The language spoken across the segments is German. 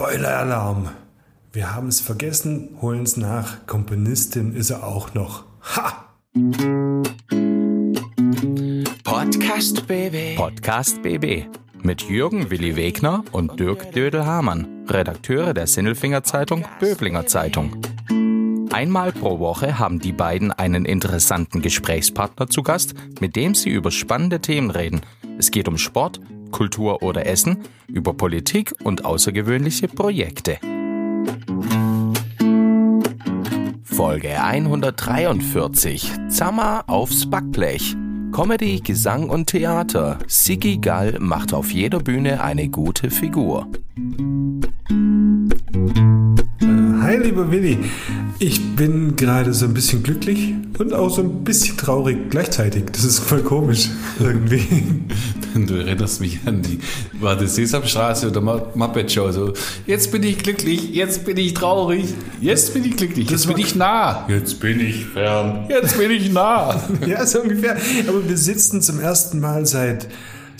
Spoiler-Alarm. Wir haben es vergessen, holen es nach. Komponistin ist er auch noch. Ha! Podcast BB. Podcast BB mit Jürgen Willi Wegner und Dirk Dödel-Hamann, Redakteure der Sinnelfinger Zeitung Böblinger Zeitung. Einmal pro Woche haben die beiden einen interessanten Gesprächspartner zu Gast, mit dem sie über spannende Themen reden. Es geht um Sport, Kultur oder Essen, über Politik und außergewöhnliche Projekte. Folge 143. Zammer aufs Backblech. Comedy, Gesang und Theater. Sigi Gall macht auf jeder Bühne eine gute Figur. Hi, lieber Willi. Ich bin gerade so ein bisschen glücklich und auch so ein bisschen traurig gleichzeitig. Das ist voll komisch irgendwie. Du erinnerst mich an die, war das Sesamstraße oder Muppet Show so. Jetzt bin ich glücklich, jetzt bin ich traurig, jetzt bin ich glücklich, jetzt bin ich nah, jetzt bin ich fern, jetzt bin ich nah. Ja, so ungefähr. Aber wir sitzen zum ersten Mal seit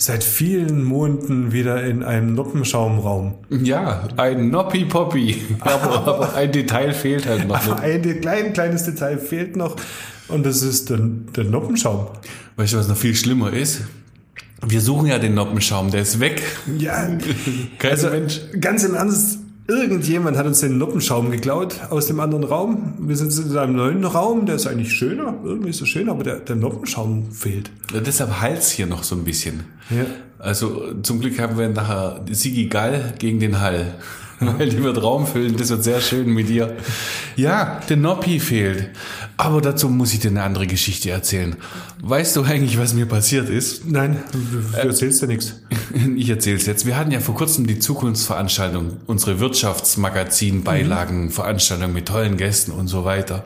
seit vielen Monaten wieder in einem Noppenschaumraum. Ja, ein Noppi Poppy. Aber, aber ein Detail fehlt halt noch. Ein klein, kleines Detail fehlt noch und das ist der, der Noppenschaum. Weißt du, was noch viel schlimmer ist? Wir suchen ja den Noppenschaum, der ist weg. Ja, Kein also Mensch. ganz im Ernst, irgendjemand hat uns den Noppenschaum geklaut aus dem anderen Raum. Wir sind in einem neuen Raum, der ist eigentlich schöner, irgendwie ist er schöner, aber der, der Noppenschaum fehlt. Ja, deshalb heilt's hier noch so ein bisschen. Ja. Also zum Glück haben wir nachher Sigi Gall gegen den Hall. Weil die wird Raum füllen, das wird sehr schön mit dir. Ja, der Noppi fehlt. Aber dazu muss ich dir eine andere Geschichte erzählen. Weißt du eigentlich, was mir passiert ist? Nein, du erzählst ja nichts. Ich erzähl's jetzt. Wir hatten ja vor kurzem die Zukunftsveranstaltung, unsere Wirtschaftsmagazin-Beilagen-Veranstaltung mit tollen Gästen und so weiter.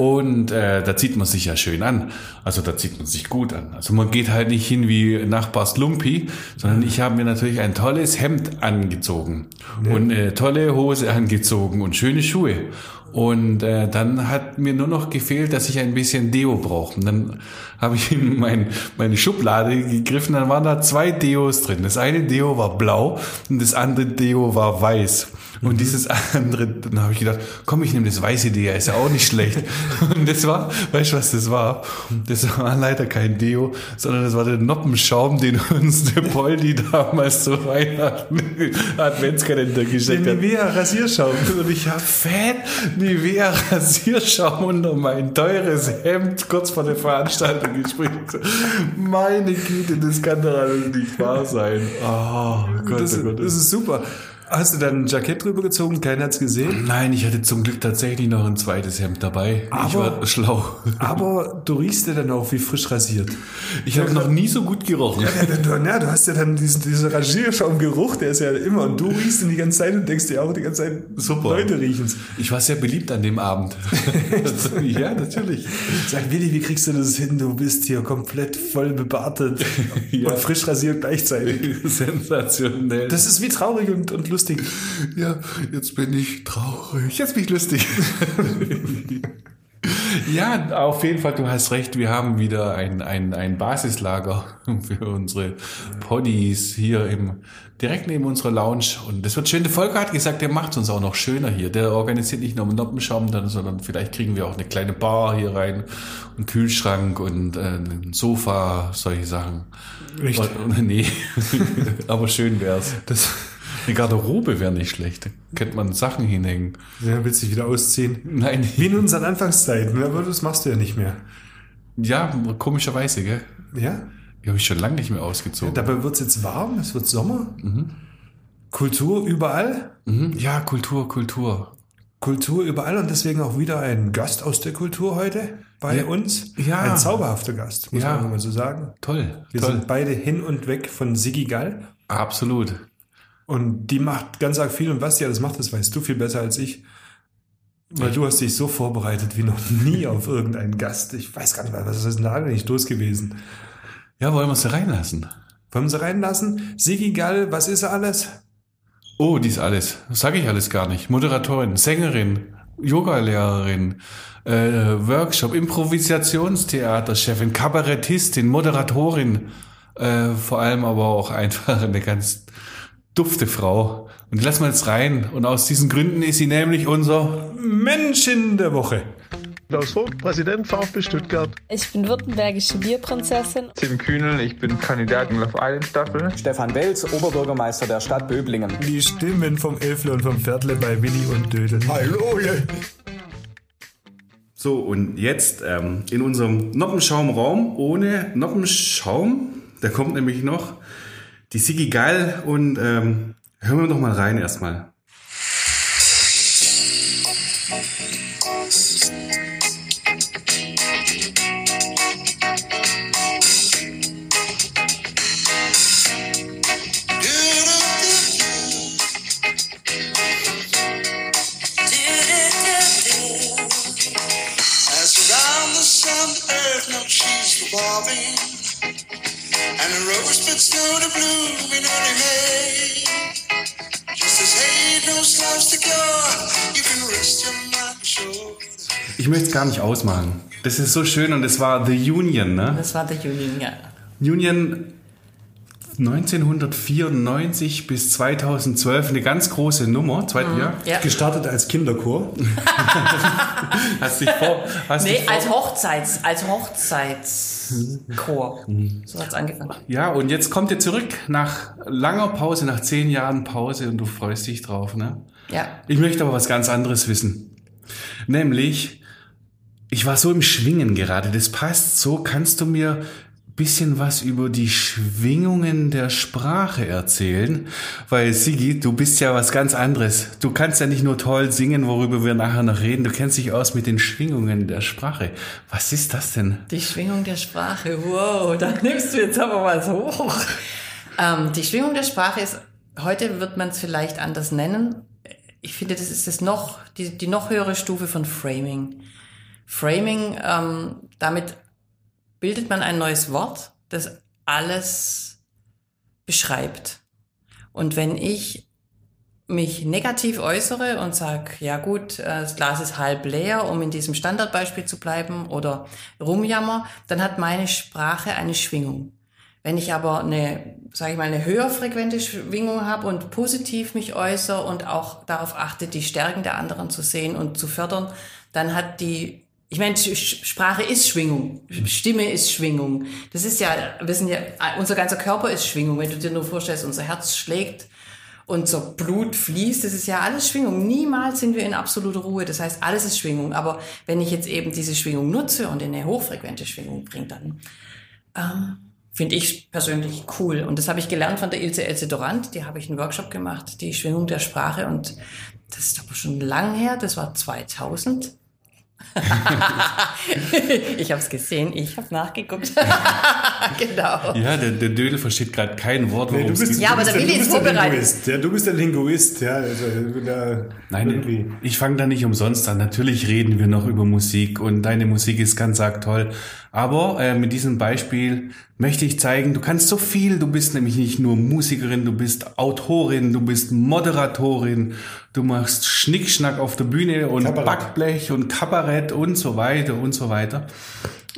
Und äh, da zieht man sich ja schön an. Also da zieht man sich gut an. Also man geht halt nicht hin wie Nachbars Lumpi, sondern ich habe mir natürlich ein tolles Hemd angezogen und eine tolle Hose angezogen und schöne Schuhe. Und äh, dann hat mir nur noch gefehlt, dass ich ein bisschen Deo brauche. Und dann habe ich in mein, meine Schublade gegriffen, dann waren da zwei Deos drin. Das eine Deo war blau und das andere Deo war weiß. Und dieses andere, dann habe ich gedacht, komm, ich nehme das weiße Deo, ist ja auch nicht schlecht. Und das war, weißt du, was das war? Das war leider kein Deo, sondern das war der Noppenschaum, den uns der Poldi damals zu Weihnachten Adventskalender geschenkt Den hat. Nivea Rasierschaum. Und ich habe fett Nivea Rasierschaum unter mein teures Hemd kurz vor der Veranstaltung gespritzt. Meine Güte, das kann doch alles nicht wahr sein. Oh Gott, Das, oh Gott. das ist super. Hast du dann ein Jackett drüber gezogen? Keiner hat's gesehen. Nein, ich hatte zum Glück tatsächlich noch ein zweites Hemd dabei. ich Aber- war schlau. Aber du riechst ja dann auch wie frisch rasiert. Ich habe noch nie so gut gerochen. Ja, du, na, du hast ja dann diesen, diesen Rasierschaumgeruch, der ist ja immer, und du riechst ihn die ganze Zeit und denkst dir auch die ganze Zeit, Super. Leute riechen's. Ich war sehr beliebt an dem Abend. ja, natürlich. Sag, Willi, wie kriegst du das hin? Du bist hier komplett voll bebartet Ja. und frisch rasiert gleichzeitig. Sensationell. Das ist wie traurig und, und lustig. Ja, jetzt bin ich traurig. Jetzt bin ich lustig. ja, auf jeden Fall, du hast recht. Wir haben wieder ein, ein, ein Basislager für unsere Poddies hier im, direkt neben unserer Lounge. Und das wird schön. Der Volker hat gesagt, der macht uns auch noch schöner hier. Der organisiert nicht nur einen Noppenschaum, sondern vielleicht kriegen wir auch eine kleine Bar hier rein, einen Kühlschrank und äh, ein Sofa, solche Sachen. Und, nee, aber schön wär's. Das, eine Garderobe wäre nicht schlecht. Da könnte man Sachen hinhängen. Ja, willst dich wieder ausziehen? Nein, Wie in unseren Anfangszeiten, aber das machst du ja nicht mehr. ja, komischerweise, gell? Ja? Die habe ich schon lange nicht mehr ausgezogen. Dabei wird's jetzt warm, es wird Sommer. Kultur überall. Mhm. Ja, Kultur, Kultur. Kultur überall und deswegen auch wieder ein Gast aus der Kultur heute bei Ja. uns. Ja. Ein zauberhafter Gast, muss Ja. man mal so sagen. Toll, Wir toll. sind beide hin und weg von Sigi Gall. Absolut. Und die macht ganz arg viel. Und was die alles macht, das weißt du viel besser als ich. Weil du hast dich so vorbereitet wie noch nie auf irgendeinen Gast. Ich weiß gar nicht mehr, was ist denn da eigentlich los gewesen? Ja, wollen wir sie reinlassen? Wollen wir sie reinlassen? Sigi Gall, was ist alles? Oh, dies alles. Sage ich alles gar nicht. Moderatorin, Sängerin, Yogalehrerin, äh, Workshop, Improvisationstheaterchefin, Kabarettistin, Moderatorin, äh, vor allem aber auch einfach eine ganz dufte Frau. Und die lassen wir jetzt rein. Und aus diesen Gründen ist sie nämlich unser Mensch in der Woche. Klaus Vogt, Präsident VfB Stuttgart. Ich bin württembergische Bierprinzessin. Tim Kühnel, ich bin Kandidat in Love Island Staffel. Stefan Welz, Oberbürgermeister der Stadt Böblingen. Die Stimmen vom Elfle und vom Viertle bei Willi und Dödel. Hallo, ihr. So, und jetzt ähm, in unserem Noppenschaumraum ohne Noppenschaum, da kommt nämlich noch die Sigi Geil und ähm, hören wir doch mal rein erstmal. Ich möchte es gar nicht ausmachen. Das ist so schön und es war The Union, ne? Das war der Union, ja. Union 1994 bis 2012 eine ganz große Nummer. Zweit, ja. ja. Gestartet als Kinderchor. Hast dich vor, hast Nee, dich vor, als Hochzeits, als Hochzeitschor. So hat's angefangen. Ja, und jetzt kommt ihr zurück nach langer Pause, nach zehn Jahren Pause und du freust dich drauf, ne? Ja. Ich möchte aber was ganz anderes wissen. Nämlich, ich war so im Schwingen gerade. Das passt so. Kannst du mir bisschen was über die Schwingungen der Sprache erzählen? Weil Sigi, du bist ja was ganz anderes. Du kannst ja nicht nur toll singen, worüber wir nachher noch reden. Du kennst dich aus mit den Schwingungen der Sprache. Was ist das denn? Die Schwingung der Sprache, wow, da nimmst du jetzt aber was hoch. Ähm, die Schwingung der Sprache ist, heute wird man es vielleicht anders nennen. Ich finde, das ist das noch, die, die noch höhere Stufe von Framing. Framing, ähm, damit bildet man ein neues Wort, das alles beschreibt. Und wenn ich mich negativ äußere und sage, ja gut, äh, das Glas ist halb leer, um in diesem Standardbeispiel zu bleiben, oder rumjammer, dann hat meine Sprache eine Schwingung. Wenn ich aber eine, sage ich mal, eine höher frequente Schwingung habe und positiv mich äußere und auch darauf achte, die Stärken der anderen zu sehen und zu fördern, dann hat die ich meine, Sprache ist Schwingung. Stimme ist Schwingung. Das ist ja, wir sind ja, unser ganzer Körper ist Schwingung. Wenn du dir nur vorstellst, unser Herz schlägt, unser Blut fließt, das ist ja alles Schwingung. Niemals sind wir in absoluter Ruhe. Das heißt, alles ist Schwingung. Aber wenn ich jetzt eben diese Schwingung nutze und in eine hochfrequente Schwingung bringe, dann ähm, finde ich persönlich cool. Und das habe ich gelernt von der Ilse Else Dorant. Die habe ich einen Workshop gemacht, die Schwingung der Sprache. Und das ist aber schon lang her. Das war 2000. ich habe es gesehen, ich habe nachgeguckt. genau. Ja, der, der Dödel versteht gerade kein Wort, worum Nee, du es bist, geht. Ja, aber du bist der Willi ist vorbereitet. Linguist. Ja, du bist der Linguist, ja. Also, da Nein, irgendwie. ich fange da nicht umsonst an. Natürlich reden wir noch über Musik und deine Musik ist ganz arg toll. Aber äh, mit diesem Beispiel möchte ich zeigen, du kannst so viel. Du bist nämlich nicht nur Musikerin, du bist Autorin, du bist Moderatorin, du machst Schnickschnack auf der Bühne und Kabarett. Backblech und Kabarett und so weiter und so weiter.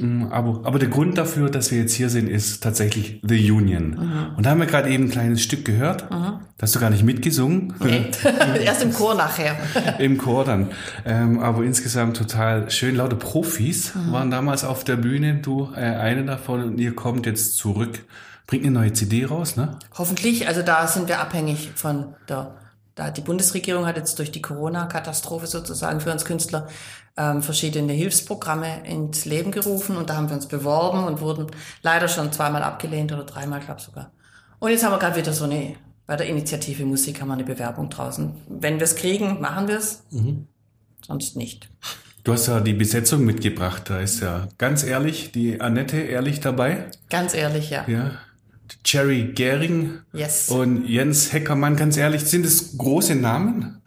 Mm, Aber, aber der Grund dafür, dass wir jetzt hier sind, ist tatsächlich The Union. Und da haben wir gerade eben ein kleines Stück gehört. Da hast du gar nicht mitgesungen. Nee. Erst im Chor nachher. Im Chor dann. Ähm, aber insgesamt total schön. Laute Profis Mhm. waren damals auf der Bühne. Du, äh, eine davon, und ihr kommt jetzt zurück. Bringt eine neue CD raus, ne? Hoffentlich, also da sind wir abhängig von der, da die Bundesregierung hat jetzt durch die Corona-Katastrophe sozusagen für uns Künstler ähm, verschiedene Hilfsprogramme ins Leben gerufen und da haben wir uns beworben und wurden leider schon zweimal abgelehnt oder dreimal, glaube ich sogar. Und jetzt haben wir gerade wieder so eine, bei der Initiative Musik haben wir eine Bewerbung draußen. Wenn wir es kriegen, machen wir es, sonst nicht. Du hast ja die Besetzung mitgebracht. Da ist ja ganz ehrlich die Annette ehrlich dabei. Ganz ehrlich, ja. Ja. Jerry Gehring Yes. und Jens Heckermann. Ganz ehrlich, sind es große Namen?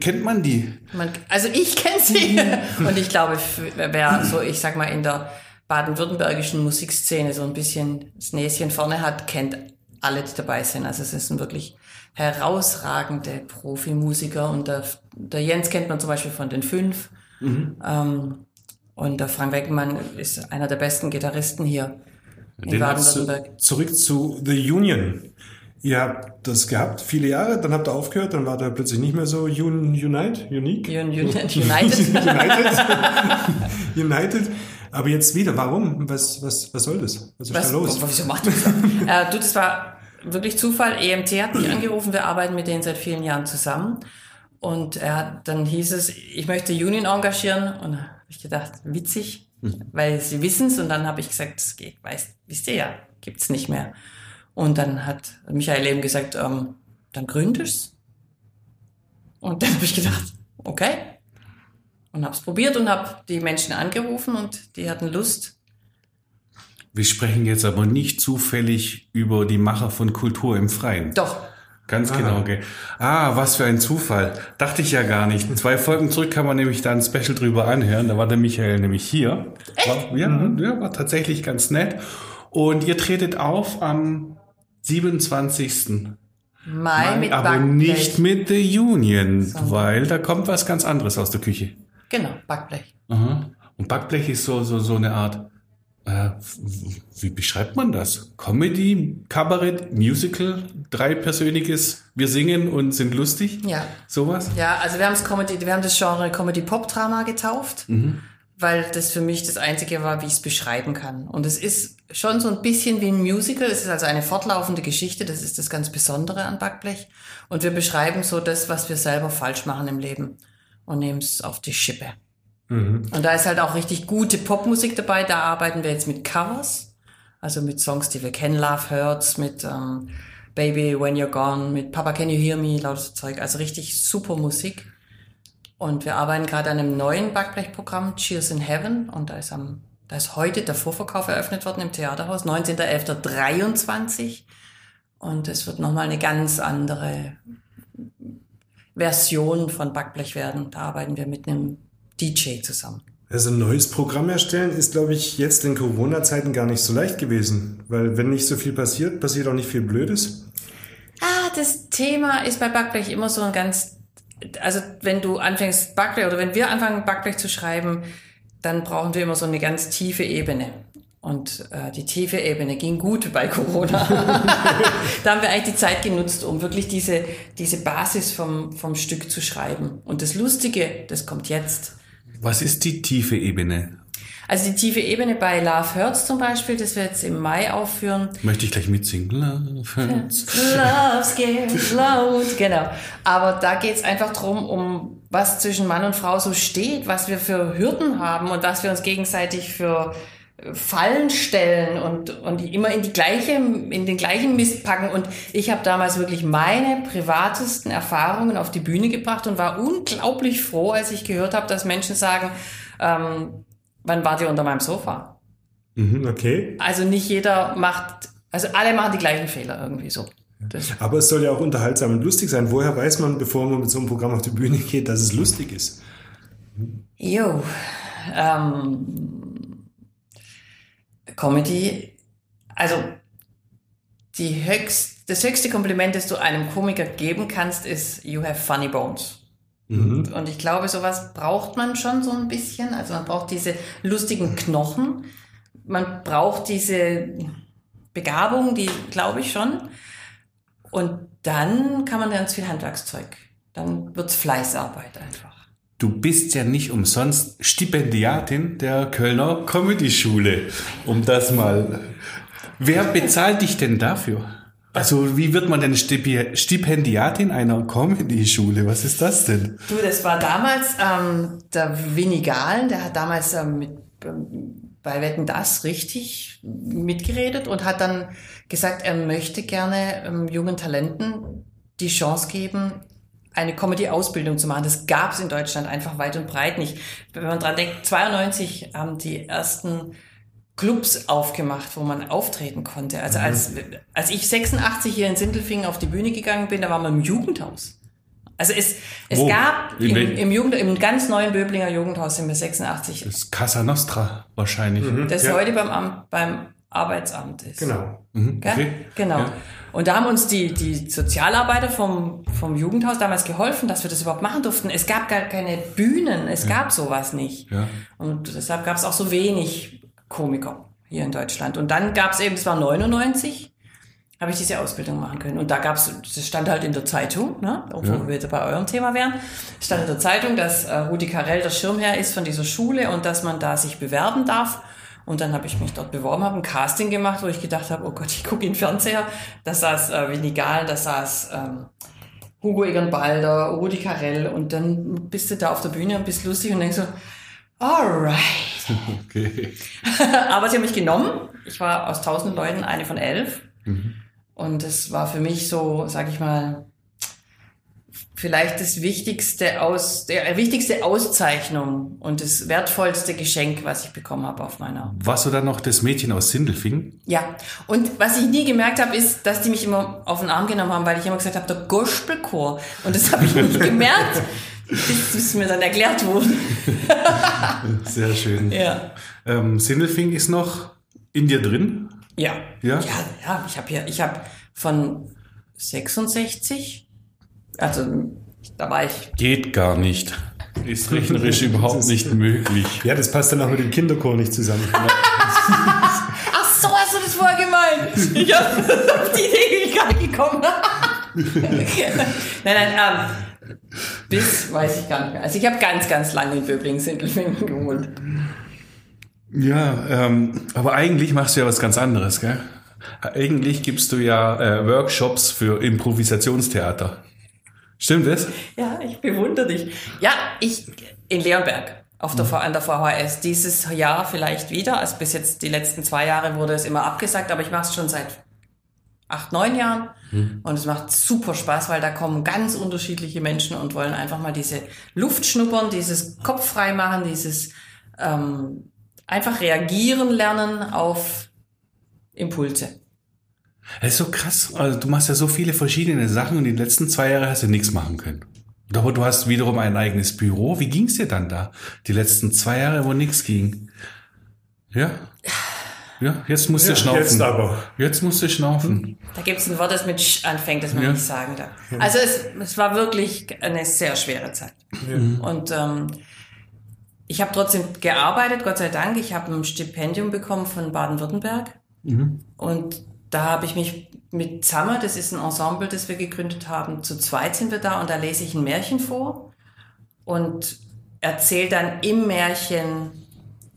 Kennt man die? Man, also ich kenne sie und ich glaube, wer so, ich sag mal, in der baden-württembergischen Musikszene so ein bisschen das Näschen vorne hat, kennt alle, die dabei sind. Also es sind wirklich herausragende Profimusiker und der, der Jens kennt man zum Beispiel von den fünf ähm, und der Frank Wegmann ist einer der besten Gitarristen hier in du Baden-Württemberg. zurück zu The Union. Ihr habt das gehabt, viele Jahre, dann habt ihr aufgehört, dann war da plötzlich nicht mehr so un, Unite, Unique. Un, un, United. United. United. Aber jetzt wieder, warum? Was, was, was soll das? Was ist Was, da los? wieso macht das? äh, du, das war wirklich Zufall. EMT hat mich angerufen, wir arbeiten mit denen seit vielen Jahren zusammen. Und er dann hieß es, ich möchte Union engagieren. Und habe ich gedacht, witzig, weil sie wissen es. Und dann habe ich gesagt, das geht, weißt, wisst ihr ja, gibt's nicht mehr. Und dann hat Michael eben gesagt, ähm, dann gründest Und dann habe ich gedacht, okay. Und habe es probiert und habe die Menschen angerufen und die hatten Lust. Wir sprechen jetzt aber nicht zufällig über die Macher von Kultur im Freien. Doch. Ganz genau, gell. Ah, was für ein Zufall. Dachte ich ja gar nicht. Zwei Folgen zurück kann man nämlich da ein Special drüber anhören. Da war der Michael nämlich hier. War, ja, ja, war tatsächlich ganz nett. Und ihr tretet auf am 27. Mai mit aber Backblech. nicht mit The Union, weil da kommt was ganz anderes aus der Küche. Genau, Backblech. Aha. Und Backblech ist so, so, so eine Art, äh, wie beschreibt man das? Comedy, Kabarett, Musical, dreipersönliges, wir singen und sind lustig? Ja. Sowas? Ja, also wir haben es Comedy, wir haben das Genre Comedy Pop Drama getauft, weil das für mich das einzige war, wie ich es beschreiben kann. Und es ist schon so ein bisschen wie ein Musical. Es ist also eine fortlaufende Geschichte. Das ist das ganz Besondere an Backblech. Und wir beschreiben so das, was wir selber falsch machen im Leben und nehmen es auf die Schippe. Und da ist halt auch richtig gute Popmusik dabei. Da arbeiten wir jetzt mit Covers, also mit Songs, die wir kennen, Love Hurts, mit ähm, Baby When You're Gone, mit Papa Can You Hear Me, lauter Zeug. Also richtig super Musik. Und wir arbeiten gerade an einem neuen Backblechprogramm, Cheers in Heaven. Und da ist am, da ist heute der Vorverkauf eröffnet worden im Theaterhaus, 19.11.23. Und es wird nochmal eine ganz andere Version von Backblech werden. Da arbeiten wir mit einem DJ zusammen. Also ein neues Programm erstellen ist, glaube ich, jetzt in Corona-Zeiten gar nicht so leicht gewesen. Weil wenn nicht so viel passiert, passiert auch nicht viel Blödes. Ah, das Thema ist bei Backblech immer so ein ganz, also wenn du anfängst Backblech oder wenn wir anfangen Backblech zu schreiben, dann brauchen wir immer so eine ganz tiefe Ebene. Und äh, die tiefe Ebene ging gut bei Corona. da haben wir eigentlich die Zeit genutzt, um wirklich diese, diese Basis vom, vom Stück zu schreiben. Und das Lustige, das kommt jetzt. Was ist die tiefe Ebene? Also die tiefe Ebene bei Love Hurts zum Beispiel, das wir jetzt im Mai aufführen, Möchte ich gleich mitsingen? Love hurts. Love scares loud. Genau. Aber da geht's einfach drum, um was zwischen Mann und Frau so steht, was wir für Hürden haben und was wir uns gegenseitig für Fallen stellen und, und die immer in die gleiche, in den gleichen Mist packen. Und ich habe damals wirklich meine privatesten Erfahrungen auf die Bühne gebracht und war unglaublich froh, als ich gehört habe, dass Menschen sagen, ähm, wann wart ihr unter meinem Sofa? Mhm, okay. Also nicht jeder macht, also alle machen die gleichen Fehler irgendwie so. Das, Aber es soll ja auch unterhaltsam und lustig sein. Woher weiß man, bevor man mit so einem Programm auf die Bühne geht, dass es lustig ist? Jo, ähm, Comedy, also die höchst, das höchste Kompliment, das du einem Komiker geben kannst, ist You have funny bones. Und, und ich glaube, sowas braucht man schon so ein bisschen. Also man braucht diese lustigen Knochen. Man braucht diese Begabung, die glaube ich schon. Und dann kann man ganz viel Handwerkszeug. Dann wird's Fleißarbeit einfach. Du bist ja nicht umsonst Stipendiatin der Kölner Comedy-Schule. Um das mal. Wer bezahlt dich denn dafür? Also, wie wird man denn Stipendiatin einer Comedy-Schule? Was ist das denn? Du, das war damals ähm, der Winnie Gahlen, der hat damals ähm, mit, ähm, bei Wetten das richtig mitgeredet und hat dann gesagt, er möchte gerne ähm, jungen Talenten die Chance geben, eine Comedy-Ausbildung zu machen. Das gab es in Deutschland einfach weit und breit nicht. Wenn man dran denkt, 92 haben die ersten Clubs aufgemacht, wo man auftreten konnte. Also als, als ich 86 hier in Sindelfingen auf die Bühne gegangen bin, da waren wir im Jugendhaus. Also es, es Wo? gab In im, im, Jugend, im ganz neuen Böblinger Jugendhaus sind wir 86, Das ist Casa Nostra wahrscheinlich. das Ja. heute beim, beim Arbeitsamt ist. Genau. Mhm, okay. Genau. Ja. Und da haben uns die, die Sozialarbeiter vom, vom Jugendhaus damals geholfen, dass wir das überhaupt machen durften. Es gab gar keine Bühnen, es gab sowas nicht. Ja. Und deshalb gab es auch so wenig Komiker hier in Deutschland. Und dann gab es eben, es war 99, habe ich diese Ausbildung machen können. Und da gab's, das stand halt in der Zeitung, ne? obwohl Ja. wir jetzt bei eurem Thema wären, stand in der Zeitung, dass äh, Rudi Carell der Schirmherr ist von dieser Schule und dass man da sich bewerben darf. Und dann habe ich mich dort beworben, habe ein Casting gemacht, wo ich gedacht habe, oh Gott, ich gucke in den Fernseher. Da saß äh, Winnie Gahl, da saß ähm, Hugo Egon Balder, Rudi Carell und dann bist du da auf der Bühne und bist lustig und denkst so, alright. Okay. Aber sie haben mich genommen. Ich war aus tausend Leuten eine von elf. Und es war für mich so, sag ich mal, vielleicht das wichtigste aus, der wichtigste Auszeichnung und das wertvollste Geschenk, was ich bekommen habe auf meiner. Warst du dann noch das Mädchen aus Sindelfingen? Ja. Und was ich nie gemerkt habe, ist, dass die mich immer auf den Arm genommen haben, weil ich immer gesagt habe, der Gospelchor. Und das habe ich nicht gemerkt, bis es mir dann erklärt wurde. Sehr schön. Ja. Ähm, Sindelfingen ist noch in dir drin? Ja. Ja? Ja, ja, ich habe hier, ich habe von 66, also da war ich, Geht gar nicht. Ist rechnerisch überhaupt nicht möglich. Ja, das passt dann auch mit dem Kinderchor nicht zusammen. ach so hast du das vorher gemeint. Ich hab, auf die Idee bin ich gar nicht gekommen. nein, nein, ähm, bis weiß ich gar nicht mehr. Also ich habe ganz, ganz lange in Böblingen-Sindelfingen gewohnt. Ja, ähm, aber eigentlich machst du ja was ganz anderes, gell? Eigentlich gibst du ja äh, Workshops für Improvisationstheater. Stimmt das? Ja, ich bewundere dich. Ja, ich in Leonberg auf der, an der VHS. Dieses Jahr vielleicht wieder. Also bis jetzt die letzten zwei Jahre wurde es immer abgesagt, aber ich mache es schon seit acht, neun Jahren. Und es macht super Spaß, weil da kommen ganz unterschiedliche Menschen und wollen einfach mal diese Luft schnuppern, dieses Kopf frei machen, dieses ähm, einfach reagieren lernen auf Impulse. Das ist so krass. Also du machst ja so viele verschiedene Sachen und die letzten zwei Jahre hast du nichts machen können. Aber du hast wiederum ein eigenes Büro. Wie ging's dir dann da? Die letzten zwei Jahre, wo nichts ging. Ja? Ja, jetzt musst du Ja, schnaufen. jetzt aber. Jetzt musst du schnaufen. Da gibt es ein Wort, das mit Sch anfängt, das man Ja. nicht sagen darf. Also es, es war wirklich eine sehr schwere Zeit. Und ähm, ich habe trotzdem gearbeitet, Gott sei Dank. Ich habe ein Stipendium bekommen von Baden-Württemberg. Und da habe ich mich mit Zammer, das ist ein Ensemble, das wir gegründet haben, zu zweit sind wir da und da lese ich ein Märchen vor und erzähle dann im Märchen,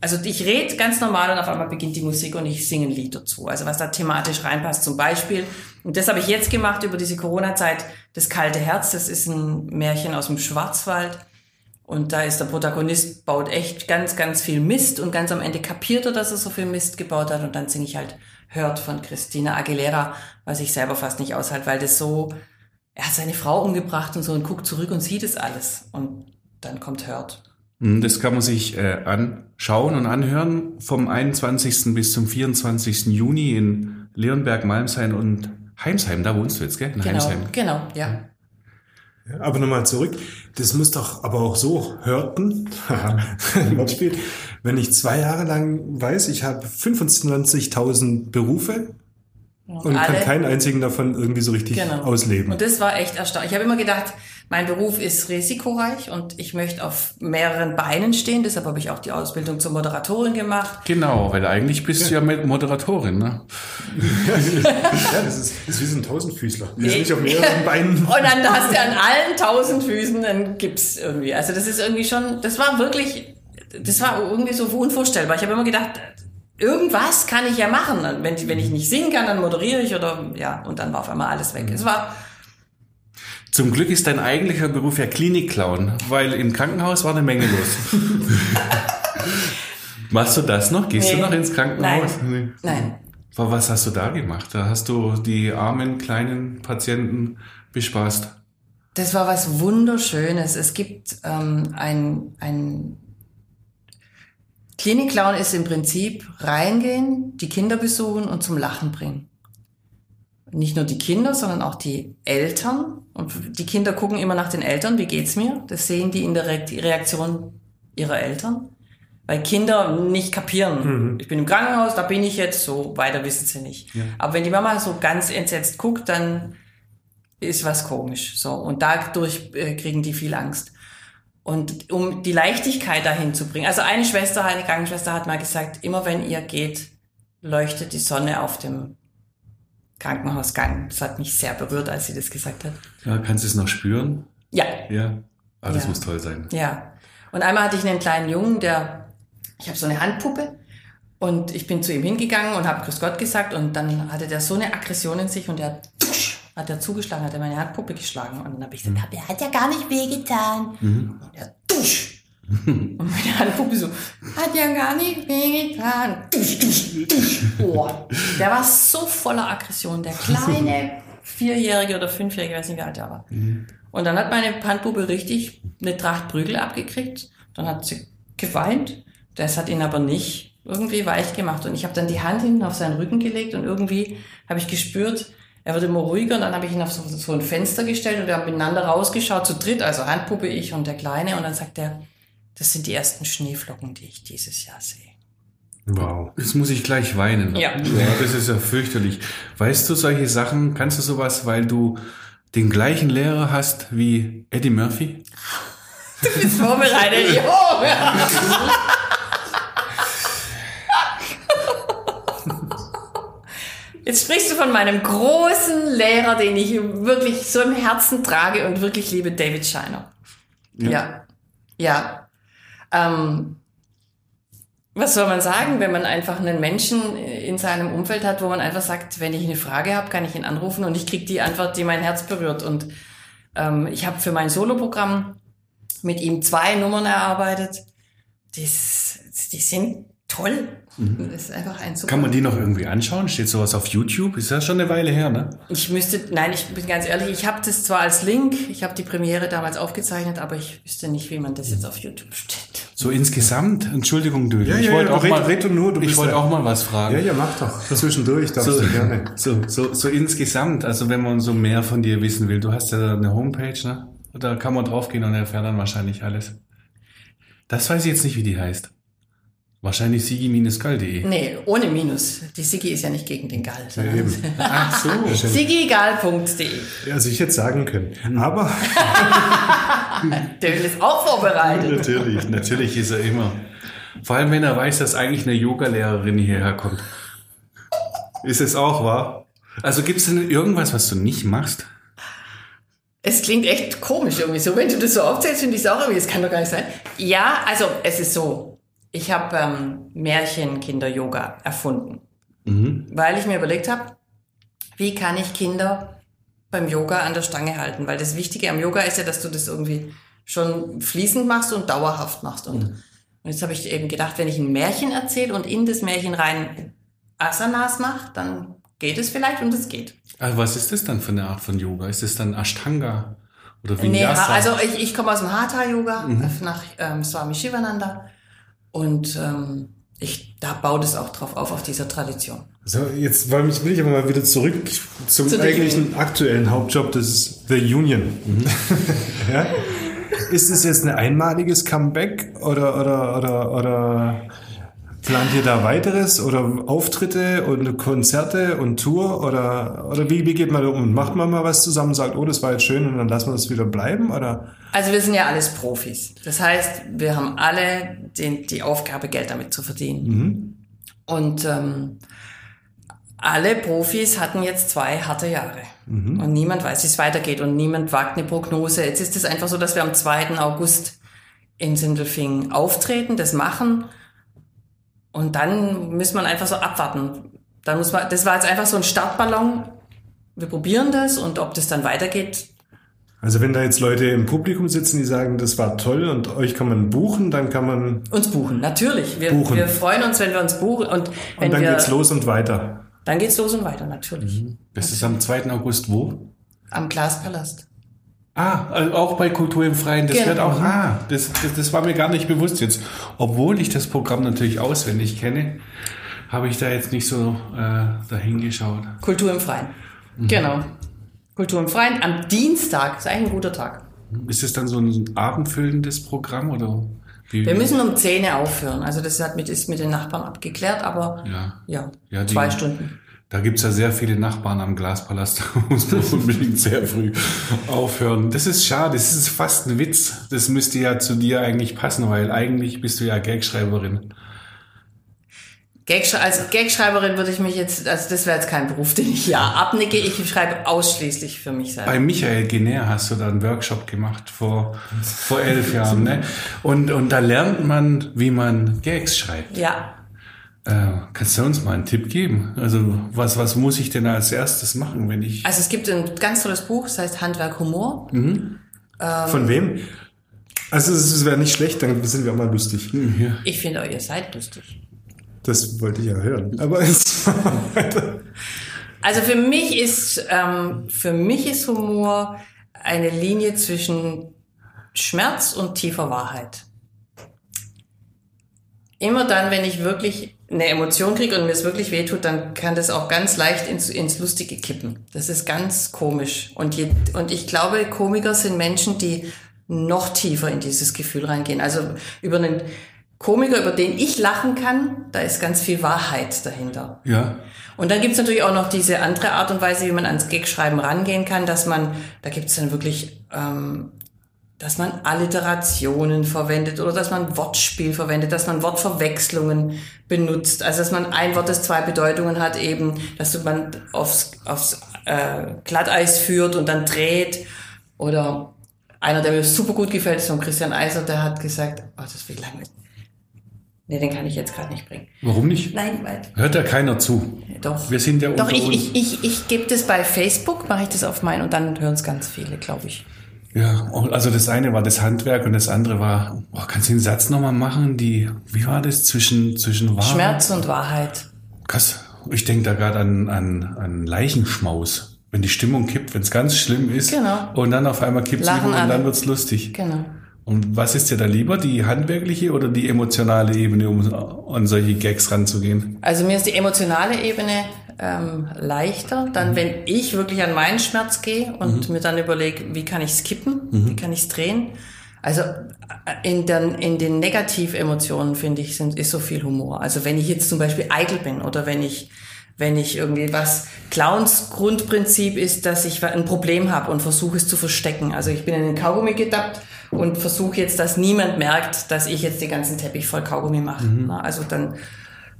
also ich rede ganz normal und auf einmal beginnt die Musik und ich singe ein Lied dazu. Also was da thematisch reinpasst zum Beispiel. Und das habe ich jetzt gemacht über diese Corona-Zeit. Das kalte Herz, das ist ein Märchen aus dem Schwarzwald. Und da ist der Protagonist, baut echt ganz, ganz viel Mist und ganz am Ende kapiert er, dass er so viel Mist gebaut hat und dann singe ich halt Hört von Christina Aguilera, was ich selber fast nicht aushalte, weil das so, er hat seine Frau umgebracht und so und guckt zurück und sieht es alles und dann kommt Hört. Hm, Das kann man sich äh, anschauen und anhören vom 21. bis zum 24. Juni in Leonberg, Malmsheim und Heimsheim. Da wohnst du jetzt, gell? In Genau, Heimsheim. genau, ja. Aber nochmal zurück. Das muss doch aber auch so hörten, wenn ich zwei Jahre lang weiß, ich habe 25.000 Berufe und kann alle- keinen einzigen davon irgendwie so richtig Genau. ausleben. Und das war echt erstaunlich. Ich habe immer gedacht, mein Beruf ist risikoreich und ich möchte auf mehreren Beinen stehen. Deshalb habe ich auch die Ausbildung zur Moderatorin gemacht. Genau, weil eigentlich bist du ja Moderatorin, ne? ja, das ist, das ist wie so ein Tausendfüßler. Die ist nicht auf mehreren Beinen. Und dann hast du an allen tausend Füßen einen Gips irgendwie. Also das ist irgendwie schon, das war wirklich, das war irgendwie so unvorstellbar. Ich habe immer gedacht, irgendwas kann ich ja machen. Und Wenn, wenn ich nicht singen kann, dann moderiere ich oder ja, und dann war auf einmal alles weg. Es war, Zum Glück ist dein eigentlicher Beruf ja Klinikclown, weil im Krankenhaus war eine Menge los. Machst du das noch? Gehst Nee. du noch ins Krankenhaus? Nein. nein. Aber Was hast du da gemacht? Da hast du die armen kleinen Patienten bespaßt. Das war was Wunderschönes. Es gibt ähm, ein, ein Klinikclown ist im Prinzip reingehen, die Kinder besuchen und zum Lachen bringen. Nicht nur die Kinder, sondern auch die Eltern. Und die Kinder gucken immer nach den Eltern, wie geht's mir? Das sehen die in der Re Reaktion ihrer Eltern. Weil Kinder nicht kapieren. Ich bin im Krankenhaus, da bin ich jetzt, so weiter wissen sie nicht. Aber wenn die Mama so ganz entsetzt guckt, dann ist was komisch. So. Und dadurch äh, kriegen die viel Angst. Und um die Leichtigkeit dahin zu bringen. Also eine Schwester, eine Krankenschwester hat mal gesagt, immer wenn ihr geht, leuchtet die Sonne auf dem Krankenhausgang. Das hat mich sehr berührt, als sie das gesagt hat. Ja, kannst du es noch spüren? Ja, Ja. Ah, das Ja. muss toll sein. ja. Und einmal hatte ich einen kleinen Jungen, der, ich habe so eine Handpuppe und ich bin zu ihm hingegangen und habe Grüß Gott gesagt und dann hatte der so eine Aggression in sich und der hat, hat er zugeschlagen, hat er meine Handpuppe geschlagen und dann habe ich gesagt, der hat ja gar nicht wehgetan. Und der dusch. Und meine Handpuppe so, hat ja gar nicht wehgetan. Dusch, dusch, dusch. Oh, der war so voller Aggression, der kleine Vierjährige oder Fünfjährige, weiß nicht, wie alt er war. Und dann hat meine Handpuppe richtig eine Tracht Prügel abgekriegt. Dann hat sie geweint. Das hat ihn aber nicht irgendwie weich gemacht. Und ich habe dann die Hand hinten auf seinen Rücken gelegt und irgendwie habe ich gespürt, er wird immer ruhiger. Und dann habe ich ihn auf so, so ein Fenster gestellt und wir haben miteinander rausgeschaut, zu dritt, also Handpuppe, ich und der Kleine. Und dann sagt er, das sind die ersten Schneeflocken, die ich dieses Jahr sehe. Wow. Jetzt muss ich gleich weinen. Ja. das ist ja fürchterlich. Weißt du solche Sachen, kannst du sowas, weil du den gleichen Lehrer hast wie Eddie Murphy? Du bist vorbereitet, jo! Jetzt sprichst du von meinem großen Lehrer, den ich wirklich so im Herzen trage und wirklich liebe, David Scheiner. Ja. Ja. Ähm, was soll man sagen, wenn man einfach einen Menschen in seinem Umfeld hat, wo man einfach sagt, wenn ich eine Frage habe, kann ich ihn anrufen und ich kriege die Antwort, die mein Herz berührt. Und ähm, ich habe für mein Soloprogramm mit ihm zwei Nummern erarbeitet. Die, die sind toll. Das ist einfach ein super. Kann man die noch irgendwie anschauen? Steht sowas auf YouTube? Ist ja schon eine Weile her, ne? Ich müsste, nein, ich bin ganz ehrlich, ich habe das zwar als Link, ich habe die Premiere damals aufgezeichnet, aber ich wüsste nicht, wie man das jetzt auf YouTube stellt. So insgesamt, Entschuldigung, Dödel. Ja, ich ja, wollte ja, auch red- mal, red nur, du ich ja- auch mal was fragen. Ja, ja, mach doch. Zwischendurch darfst so, du gerne. so, so, so insgesamt, also wenn man so mehr von dir wissen will, du hast ja eine Homepage, ne? Da kann man draufgehen und erfährt dann wahrscheinlich alles. Das weiß ich jetzt nicht, wie die heißt. Wahrscheinlich sigi-gall.de. Nee, ohne Minus. Die Sigi ist ja nicht gegen den Gall. sondern- eben. Ach so. Sigigal.de. Also ich hätte sagen können. Aber Der ist auch vorbereitet. Natürlich, natürlich ist er immer. Vor allem, wenn er weiß, dass eigentlich eine Yoga-Lehrerin hierher kommt. Ist es auch wahr? Also gibt es denn irgendwas, was du nicht machst? Es klingt echt komisch irgendwie so. Wenn du das so aufzählst, finde ich es auch irgendwie, das kann doch gar nicht sein. Ja, also es ist so. Ich habe ähm, Märchenkinder-Yoga erfunden. Weil ich mir überlegt habe, wie kann ich Kinder beim Yoga an der Stange halten? Weil das Wichtige am Yoga ist ja, dass du das irgendwie schon fließend machst und dauerhaft machst. Und, und jetzt habe ich eben gedacht, wenn ich ein Märchen erzähle und in das Märchen rein Asanas mache, dann geht es vielleicht und es geht. Also was ist das dann für eine Art von Yoga? Ist das dann Ashtanga oder Nee, Vinyasa? ha- also ich, ich komme aus dem Hatha-Yoga nach ähm, Swami Shivananda und ähm, ich da baut es auch drauf auf, auf dieser Tradition. so, jetzt will ich, will ich aber mal wieder zurück zum Zu eigentlichen aktuellen Hauptjob, das ist The Union. ja? Ist es jetzt ein einmaliges Comeback oder, oder, oder, oder plant ihr da weiteres oder Auftritte und Konzerte und Tour oder, oder wie, wie geht man da um? Macht man mal was zusammen, sagt, oh, das war jetzt schön und dann lassen wir das wieder bleiben oder? Also wir sind ja alles Profis. Das heißt, wir haben alle den, die Aufgabe, Geld damit zu verdienen. Und ähm, alle Profis hatten jetzt zwei harte Jahre. Und niemand weiß, wie es weitergeht und niemand wagt eine Prognose. Jetzt ist es einfach so, dass wir am 2. August in Sindelfingen auftreten, das machen und dann muss man einfach so abwarten. Dann muss man, das war jetzt einfach so ein Startballon. Wir probieren das und ob das dann weitergeht, Also wenn da jetzt Leute im Publikum sitzen, die sagen, das war toll und euch kann man buchen, dann kann man Uns buchen, natürlich. Wir, Buchen. wir freuen uns, wenn wir uns buchen. Und, wenn und dann wir, geht's los und weiter. Dann geht's los und weiter, natürlich. das ist am 2. August wo? Am Glaspalast. Ah, also auch bei Kultur im Freien. Das Genau. wird auch, ah, das, das, das war mir gar nicht bewusst jetzt. Obwohl ich das Programm natürlich auswendig kenne, habe ich da jetzt nicht so äh, dahin geschaut. Kultur im Freien. Mhm. Genau. Kultur im Freien am Dienstag. Ist eigentlich ein guter Tag. Ist es dann so ein abendfüllendes Programm oder wie? Wir müssen um 10 Uhr aufhören. Also das hat mit, ist mit den Nachbarn abgeklärt, aber Ja. ja, Ja, die- zwei Stunden. Da gibt's ja sehr viele Nachbarn am Glaspalast. Da muss man unbedingt sehr früh aufhören. Das ist schade. Das ist fast ein Witz. Das müsste ja zu dir eigentlich passen, weil eigentlich bist du ja Gagschreiberin. Gag, als Gagschreiberin würde ich mich jetzt, also das wäre jetzt kein Beruf, den ich ja abnicke. Ich schreibe ausschließlich für mich selber. Bei Michael Genär hast du da einen Workshop gemacht vor, vor elf Jahren, ne? Und, und da lernt man, wie man Gags schreibt. Ja. Äh, kannst du uns mal einen Tipp geben? Also, was, was muss ich denn als erstes machen, wenn ich. Also es gibt ein ganz tolles Buch, das heißt Handwerk Humor. Mhm. Ähm, Von wem? Also es wäre nicht schlecht, dann sind wir auch mal lustig. Ja. Ich finde, ihr seid lustig. Das wollte ich ja hören. Aber es Also für mich ist ähm, für mich ist Humor eine Linie zwischen Schmerz und tiefer Wahrheit. Immer dann, wenn ich wirklich eine Emotion kriege und mir es wirklich wehtut, dann kann das auch ganz leicht ins, ins Lustige kippen. Das ist ganz komisch. Und, je, und ich glaube, Komiker sind Menschen, die noch tiefer in dieses Gefühl reingehen. Also über einen Komiker, über den ich lachen kann, da ist ganz viel Wahrheit dahinter. Ja. Und dann gibt's natürlich auch noch diese andere Art und Weise, wie man ans Gagschreiben rangehen kann, dass man, da gibt's dann wirklich, ähm, dass man Alliterationen verwendet oder dass man Wortspiel verwendet, dass man Wortverwechslungen benutzt, also dass man ein Wort, das zwei Bedeutungen hat, eben, dass man aufs, aufs äh, Glatteis führt und dann dreht. Oder einer, der mir super gut gefällt, ist von Christian Eiser, der hat gesagt, oh, das wird langweilig. Nee, den kann ich jetzt gerade nicht bringen. Warum nicht? Nein, weil Hört ja keiner zu. doch. Wir sind ja Doch, unter ich, uns. ich, ich, ich gebe das bei Facebook, mache ich das auf mein und dann hören es ganz viele, glaube ich. Ja, also das eine war das Handwerk und das andere war, oh, kannst du den Satz nochmal machen? Die, wie war das zwischen, zwischen Wahrheit? Schmerz und Wahrheit. Krass. Ich denke da gerade an, an, an Leichenschmaus. Wenn die Stimmung kippt, wenn es ganz schlimm ist. Genau. Und dann auf einmal kippt über und alle. dann wird's lustig. Genau. Und was ist dir da lieber, die handwerkliche oder die emotionale Ebene, um an solche Gags ranzugehen? Also mir ist die emotionale Ebene ähm, leichter, dann wenn ich wirklich an meinen Schmerz gehe und mir dann überlege, wie kann ich es kippen, wie kann ich es drehen. Also äh, in, den, in den Negativemotionen, finde ich, sind, ist so viel Humor. Also wenn ich jetzt zum Beispiel eitel bin oder wenn ich wenn ich irgendwie was Clowns Grundprinzip ist, dass ich ein Problem habe und versuche es zu verstecken. Also ich bin in den Kaugummi gedappt und versuche jetzt, dass niemand merkt, dass ich jetzt den ganzen Teppich voll Kaugummi mache. Na, Also dann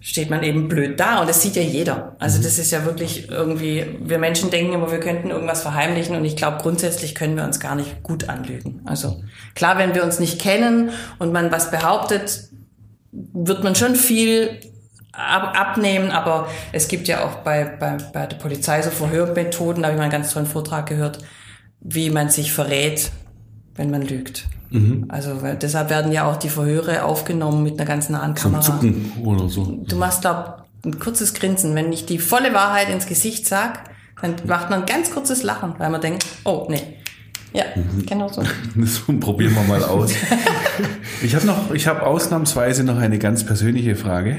steht man eben blöd da und das sieht ja jeder. Also das ist ja wirklich irgendwie, wir Menschen denken immer, wir könnten irgendwas verheimlichen und ich glaube, grundsätzlich können wir uns gar nicht gut anlügen. Also klar, wenn wir uns nicht kennen und man was behauptet, wird man schon viel ab, abnehmen, aber es gibt ja auch bei, bei, bei der Polizei so Verhörmethoden, da habe ich mal einen ganz tollen Vortrag gehört, wie man sich verrät, wenn man lügt. Also weil, deshalb werden ja auch die Verhöre aufgenommen mit einer ganz nahen Zum Kamera. Zucken oder so. Du machst da ein kurzes Grinsen. Wenn ich die volle Wahrheit ins Gesicht sag, dann macht man ein ganz kurzes Lachen, weil man denkt, oh, nee. Ja, genau so. Das probieren wir mal aus. ich habe noch, ich habe ausnahmsweise noch eine ganz persönliche Frage,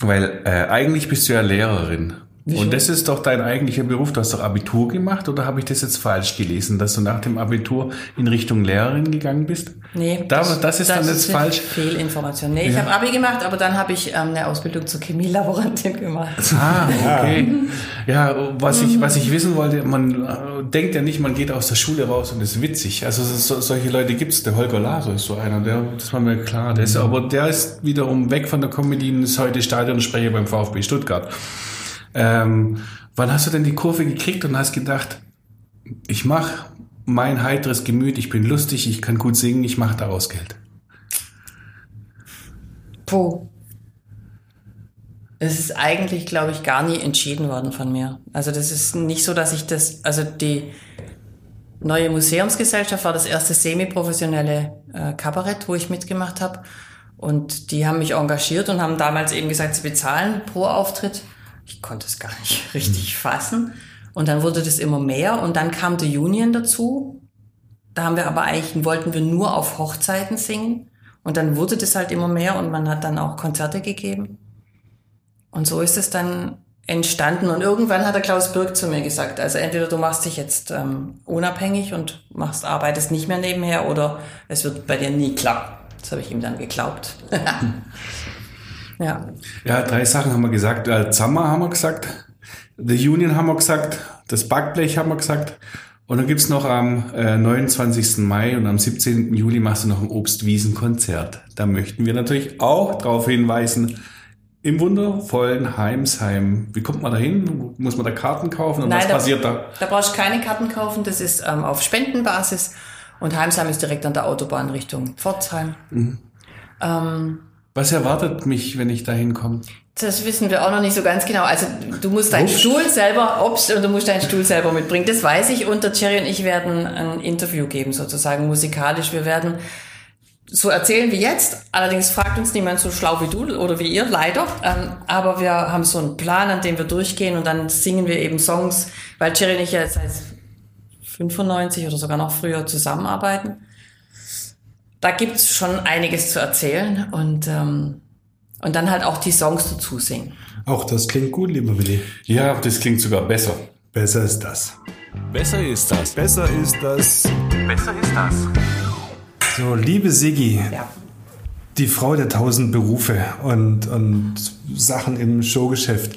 weil äh, eigentlich bist du ja Lehrerin. Und das ist doch dein eigentlicher Beruf. Du hast doch Abitur gemacht oder habe ich das jetzt falsch gelesen, dass du nach dem Abitur in Richtung Lehrerin gegangen bist? Nee, Da, das ist dann jetzt falsch. Fehlinformation. Nee, ich Ja. habe Abi gemacht, aber dann habe ich ähm, eine Ausbildung zur Chemielaborantin gemacht. Ah, okay. Ja, was ich, was ich wissen wollte, man äh, denkt ja nicht, man geht aus der Schule raus und ist witzig. Also so, solche Leute gibt's. Der Holger Laser ist so einer, der, das war mir klar. Der ist, aber der ist wiederum weg von der Comedy und ist heute Stadionsprecher beim VfB Stuttgart. Ähm, wann hast du denn die Kurve gekriegt und hast gedacht, ich mache mein heiteres Gemüt, ich bin lustig, ich kann gut singen, ich mache daraus Geld. Puh. Es ist eigentlich, glaube ich, gar nie entschieden worden von mir. Also das ist nicht so, dass ich das, also die neue Museumsgesellschaft war das erste semi-professionelle äh, Kabarett, wo ich mitgemacht habe. Und die haben mich engagiert und haben damals eben gesagt, sie bezahlen pro Auftritt. Ich konnte es gar nicht richtig fassen. Und dann wurde das immer mehr und dann kam The Union dazu. Da haben wir aber eigentlich, wollten wir nur auf Hochzeiten singen. Und dann wurde das halt immer mehr und man hat dann auch Konzerte gegeben. Und so ist es dann entstanden. Und irgendwann hat der Klaus Birk zu mir gesagt, also entweder du machst dich jetzt ähm, unabhängig und machst, arbeitest nicht mehr nebenher oder es wird bei dir nie klappen. Das habe ich ihm dann geglaubt. ja. Ja, drei Sachen haben wir gesagt. Äh, Zammer haben wir gesagt, The Union haben wir gesagt, das Backblech haben wir gesagt. Und dann gibt's noch am äh, 29. Mai und am 17. Juli machst du noch ein Obstwiesenkonzert. Da möchten wir natürlich auch darauf hinweisen, im wundervollen Heimsheim. Wie kommt man da hin? Muss man da Karten kaufen? Und was da, passiert da? Da brauchst du keine Karten kaufen. Das ist ähm, auf Spendenbasis. Und Heimsheim ist direkt an der Autobahn Richtung Pforzheim. Mhm. Ähm, Was erwartet mich, wenn ich da hinkomme? das wissen wir auch noch nicht so ganz genau. Also du musst deinen Stuhl selber, Obst, und du musst deinen Stuhl selber mitbringen. Das weiß ich. Und der Jerry und ich werden ein Interview geben, sozusagen musikalisch. Wir werden so erzählen wie jetzt. Allerdings fragt uns niemand so schlau wie du oder wie ihr, leider. Ähm, aber wir haben so einen Plan, an dem wir durchgehen und dann singen wir eben Songs, weil Jerry und ich ja seit 95 oder sogar noch früher zusammenarbeiten. Da gibt's schon einiges zu erzählen und, ähm, und dann halt auch die Songs dazu singen. Auch das klingt gut, lieber Willi. Ja, das klingt sogar besser. Besser ist das. Besser ist das. Besser ist das. Besser ist das. So, liebe Siggi, Ja. die Frau der tausend Berufe und, und Sachen im Showgeschäft.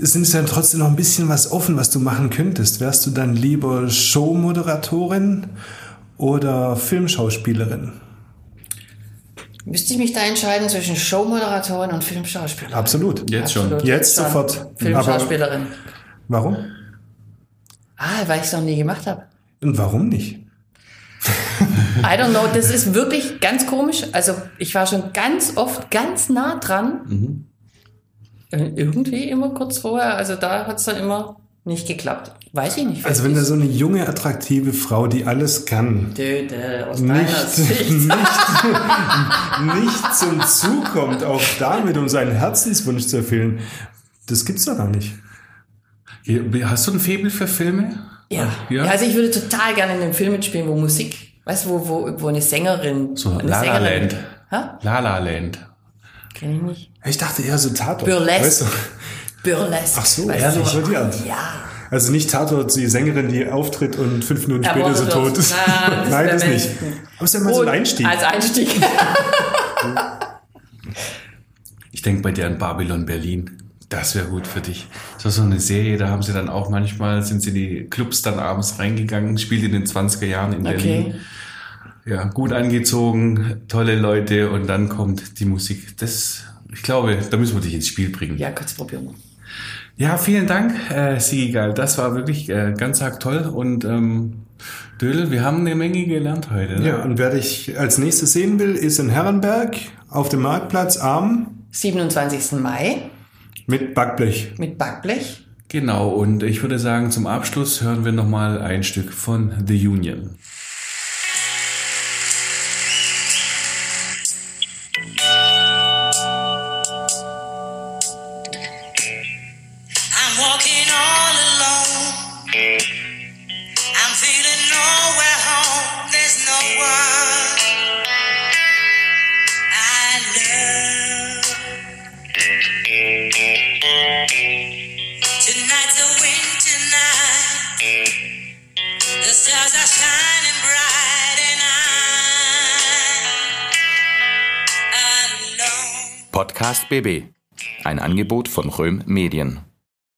Es ist ja trotzdem noch ein bisschen was offen, was du machen könntest. Wärst du dann lieber Showmoderatorin oder Filmschauspielerin? Müsste ich mich da entscheiden zwischen Showmoderatorin und Filmschauspielerin? Absolut. Jetzt schon. Absolut. Jetzt Schon. sofort. Filmschauspielerin. Warum? Ah, weil ich es noch nie gemacht habe. Und warum nicht? I don't know, das ist wirklich ganz komisch. Also ich war schon ganz oft ganz nah dran. Äh, Irgendwie immer kurz vorher. Also da hat es dann immer nicht geklappt. Weiß ich nicht. Also wenn da so eine junge, attraktive Frau, die alles kann, Döde, aus nicht, Sicht. nicht, nicht zum Zug kommt, auch damit, um seinen Herzenswunsch zu erfüllen, das gibt's doch gar nicht. Hast du ein Faible für Filme? Ja. Ja? ja. Also ich würde total gerne in einem Film mitspielen, wo Musik, weißt du, wo, wo, wo eine Sängerin. So eine La La Sängerin- Land. Hä? La La Land. Kenn ich nicht. Ich dachte eher so Tatort. Burlesque. Weißt du? Burlesque. Ach so, du? so die Art. Ja. Also nicht Tatort, die Sängerin, die auftritt und fünf Minuten später Ermordet tot ist. Nein, wär das nicht. Aber es ist ja mal so ein Einstieg. Als Einstieg. Ich denke bei dir an Babylon Berlin. Das wäre gut für dich. Das war so eine Serie, da haben sie dann auch manchmal, sind sie in die Clubs dann abends reingegangen, spielt in den 20er Jahren in Berlin. Okay. Ja, gut angezogen, tolle Leute und dann kommt die Musik. Das, ich glaube, da müssen wir dich ins Spiel bringen. Ja, kurz probieren. Ja, vielen Dank, äh, Siegal. Das war wirklich äh, ganz arg toll. Und ähm, Dödel, wir haben eine Menge gelernt heute. Ne? Ja, und wer dich als nächstes sehen will, ist in Herrenberg auf dem Marktplatz am 27. Mai mit Backblech. mit Backblech. Genau, und ich würde sagen, zum Abschluss hören wir nochmal ein Stück von The Union. Podcast. Ein Angebot von Röhm Medien.